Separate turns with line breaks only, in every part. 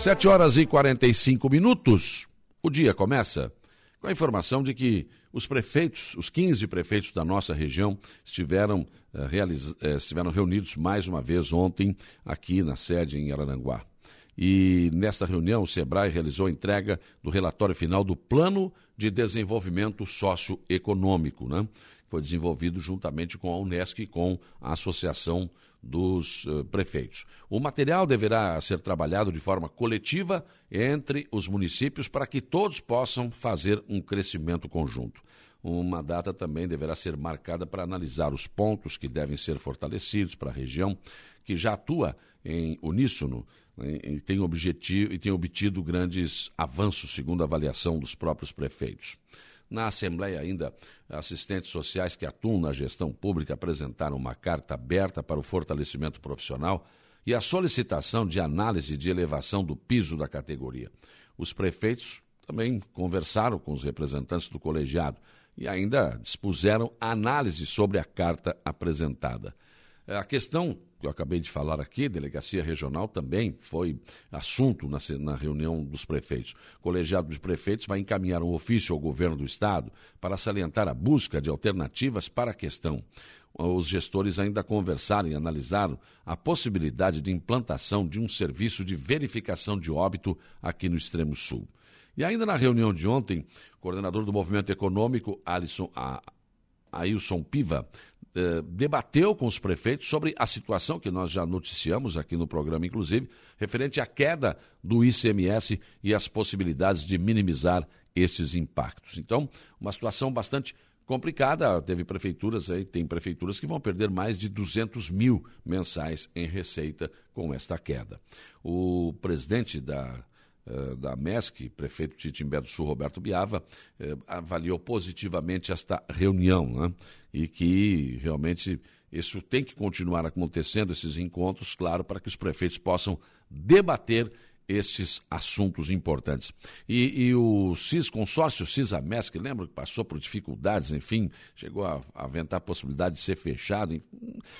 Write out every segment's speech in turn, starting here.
7 horas e 45 minutos. O dia começa com a informação de que os prefeitos, os 15 prefeitos da nossa região, estiveram, eh, realiz... eh, estiveram reunidos mais uma vez ontem aqui na sede em Araranguá. E nesta reunião, o SEBRAE realizou a entrega do relatório final do Plano de Desenvolvimento Socioeconômico, né? Foi desenvolvido juntamente com a Unesc e com a Associação dos uh, Prefeitos. O material deverá ser trabalhado de forma coletiva entre os municípios para que todos possam fazer um crescimento conjunto. Uma data também deverá ser marcada para analisar os pontos que devem ser fortalecidos para a região, que já atua em uníssono né, e tem, objetivo, e tem obtido grandes avanços, segundo a avaliação dos próprios prefeitos. Na Assembleia, ainda, assistentes sociais que atuam na gestão pública apresentaram uma carta aberta para o fortalecimento profissional e a solicitação de análise de elevação do piso da categoria. Os prefeitos também conversaram com os representantes do colegiado e ainda dispuseram análise sobre a carta apresentada. A questão que eu acabei de falar aqui, delegacia regional também foi assunto na, na, reunião dos prefeitos. O colegiado dos prefeitos vai encaminhar um ofício ao governo do estado para salientar a busca de alternativas para a questão. Os gestores ainda conversaram e analisaram a possibilidade de implantação de um serviço de verificação de óbito aqui no extremo sul. E ainda na reunião de ontem, o coordenador do movimento econômico, Alisson, a, Ailson Piva, eh, debateu com os prefeitos sobre a situação que nós já noticiamos aqui no programa, inclusive, referente à queda do ICMS e as possibilidades de minimizar estes impactos. Então, uma situação bastante complicada. Teve prefeituras aí, tem prefeituras que vão perder mais de 200 mil mensais em receita com esta queda. O presidente da da MESC, prefeito de Timbé do Sul, Roberto Biava, eh, avaliou positivamente esta reunião né? e que realmente isso tem que continuar acontecendo, esses encontros, claro, para que os prefeitos possam debater estes assuntos importantes. E, e o CIS, consórcio CIS-AMESC, lembra que passou por dificuldades, enfim, chegou a, aventar a possibilidade de ser fechado.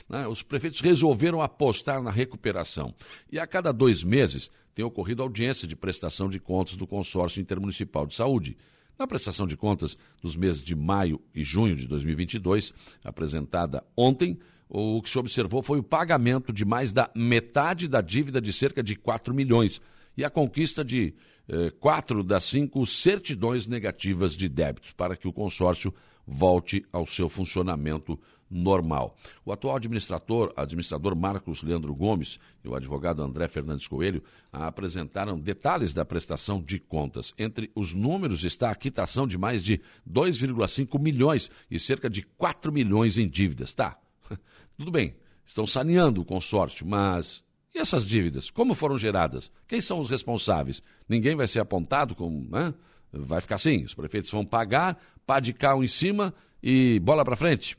Né? Os prefeitos resolveram apostar na recuperação. E a cada dois meses tem ocorrido audiência de prestação de contas do Consórcio Intermunicipal de Saúde. Na prestação de contas dos meses de maio e junho de 2022, apresentada ontem, o que se observou foi o pagamento de mais da metade da dívida de cerca de 4 milhões e a conquista de eh, quatro das cinco certidões negativas de débitos para que o consórcio volte ao seu funcionamento normal. O atual administrador, administrador Marcos Leandro Gomes e o advogado André Fernandes Coelho apresentaram detalhes da prestação de contas. Entre os números está a quitação de mais de 2,5 milhões e cerca de 4 milhões em dívidas. Tá, tudo bem, estão saneando o consórcio, mas e essas dívidas? Como foram geradas? Quem são os responsáveis? Ninguém vai ser apontado como. Né? Vai ficar assim: os prefeitos vão pagar, pá de cal em cima e bola para frente.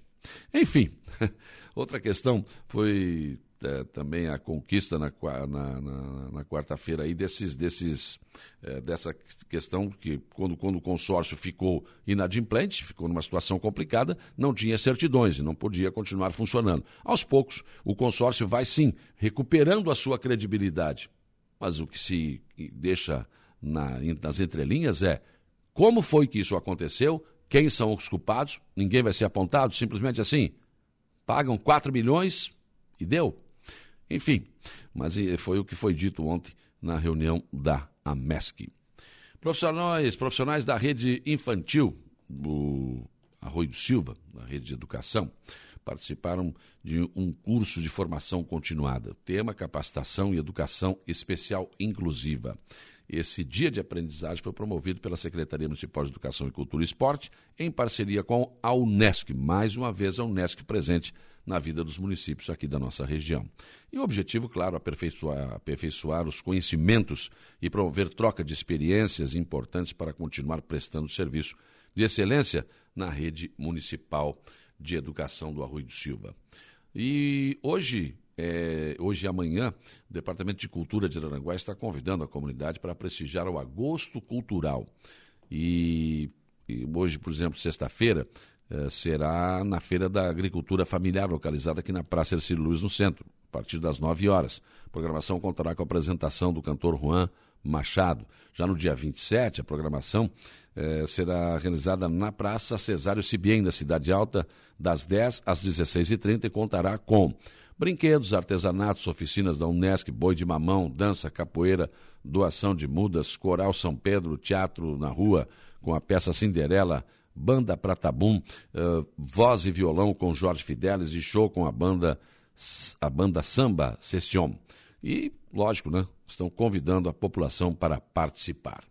Enfim, outra questão foi é, também a conquista na, na, na, na quarta-feira aí desses, desses, é, dessa questão que quando, quando o consórcio ficou inadimplente, ficou numa situação complicada, não tinha certidões e não podia continuar funcionando. Aos poucos, o consórcio vai sim recuperando a sua credibilidade. Mas o que se deixa na, nas entrelinhas é como foi que isso aconteceu, quem são os culpados? Ninguém vai ser apontado, simplesmente assim. Pagam 4 milhões e deu. Enfim, mas foi o que foi dito ontem na reunião da AMESC. Profissionais, profissionais da rede infantil, do Arroio Silva, da rede de educação, participaram de um curso de formação continuada. Tema capacitação e educação especial inclusiva. Esse dia de aprendizagem foi promovido pela Secretaria Municipal de Educação e Cultura e Esporte, em parceria com a Unesc, mais uma vez a Unesc presente na vida dos municípios aqui da nossa região. E o objetivo, claro, aperfeiçoar, aperfeiçoar os conhecimentos e promover troca de experiências importantes para continuar prestando serviço de excelência na rede municipal de educação do Arroio do Silva. E hoje, é, hoje e amanhã, o Departamento de Cultura de Aranguá está convidando a comunidade para prestigiar o Agosto Cultural. E, e hoje, por exemplo, sexta-feira, é, será na Feira da Agricultura Familiar, localizada aqui na Praça Ercílio Luiz, no centro, a partir das 9 horas. A programação contará com a apresentação do cantor Juan Machado. Já no dia 27, a programação eh, será realizada na Praça Cesário Cibien, da Cidade Alta, das 10 às 16h30 e contará com brinquedos, artesanatos, oficinas da Unesc, boi de mamão, dança, capoeira, doação de mudas, coral São Pedro, teatro na rua com a peça Cinderela, banda Pratabum, uh, voz e violão com Jorge Fidelis e show com a banda a banda Samba Session. E, lógico, né, estão convidando a população para participar.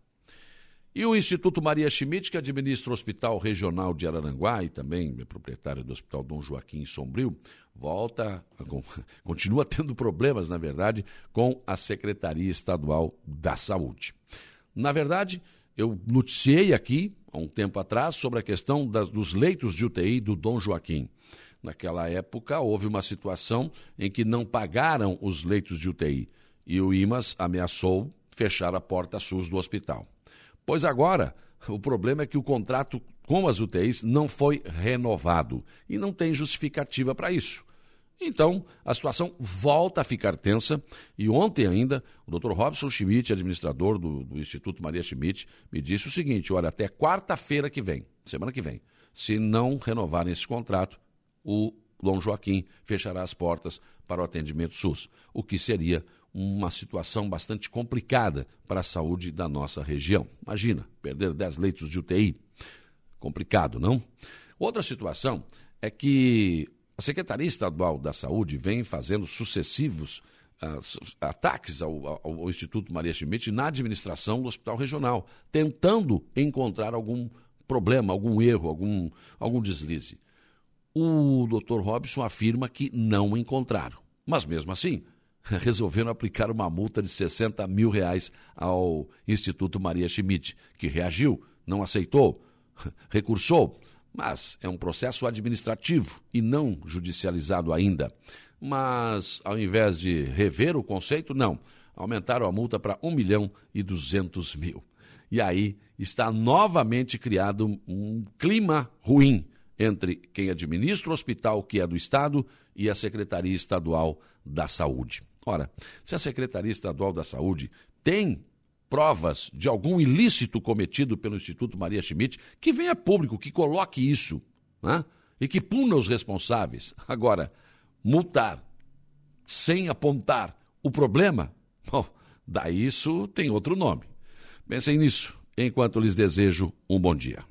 E o Instituto Maria Schmidt, que administra o Hospital Regional de Araranguá e também é proprietário do Hospital Dom Joaquim Sombrio, volta, continua tendo problemas, na verdade, com a Secretaria Estadual da Saúde. Na verdade, eu noticiei aqui, há um tempo atrás, sobre a questão das, dos leitos de UTI do Dom Joaquim. Naquela época, houve uma situação em que não pagaram os leitos de UTI e o IMAS ameaçou fechar a porta SUS do hospital. Pois agora, o problema é que o contrato com as UTIs não foi renovado e não tem justificativa para isso. Então, a situação volta a ficar tensa e ontem ainda o Dr. Robson Schmidt, administrador do, do Instituto Maria Schmidt, me disse o seguinte: olha, até quarta-feira que vem, semana que vem, se não renovarem esse contrato, o Dom Joaquim fechará as portas para o atendimento SUS, o que seria uma situação bastante complicada para a saúde da nossa região. Imagina, perder 10 leitos de UTI. Complicado, não? Outra situação é que a Secretaria Estadual da Saúde vem fazendo sucessivos uh, ataques ao, ao, Instituto Maria Schmidt na administração do Hospital Regional, tentando encontrar algum problema, algum erro, algum, algum deslize. O doutor Robson afirma que não encontraram. Mas mesmo assim, resolveram aplicar uma multa de 60 mil reais ao Instituto Maria Schmidt, que reagiu, não aceitou, recursou, mas é um processo administrativo e não judicializado ainda. Mas, ao invés de rever o conceito, não, aumentaram a multa para 1 milhão e 200 mil. E aí está novamente criado um clima ruim entre quem administra o hospital, que é do Estado, e a Secretaria Estadual da Saúde. Ora, se a Secretaria Estadual da Saúde tem provas de algum ilícito cometido pelo Instituto Maria Schmidt, que venha público, que coloque isso né? e que puna os responsáveis. Agora, multar sem apontar o problema, bom, daí isso tem outro nome. Pensem nisso, enquanto lhes desejo um bom dia.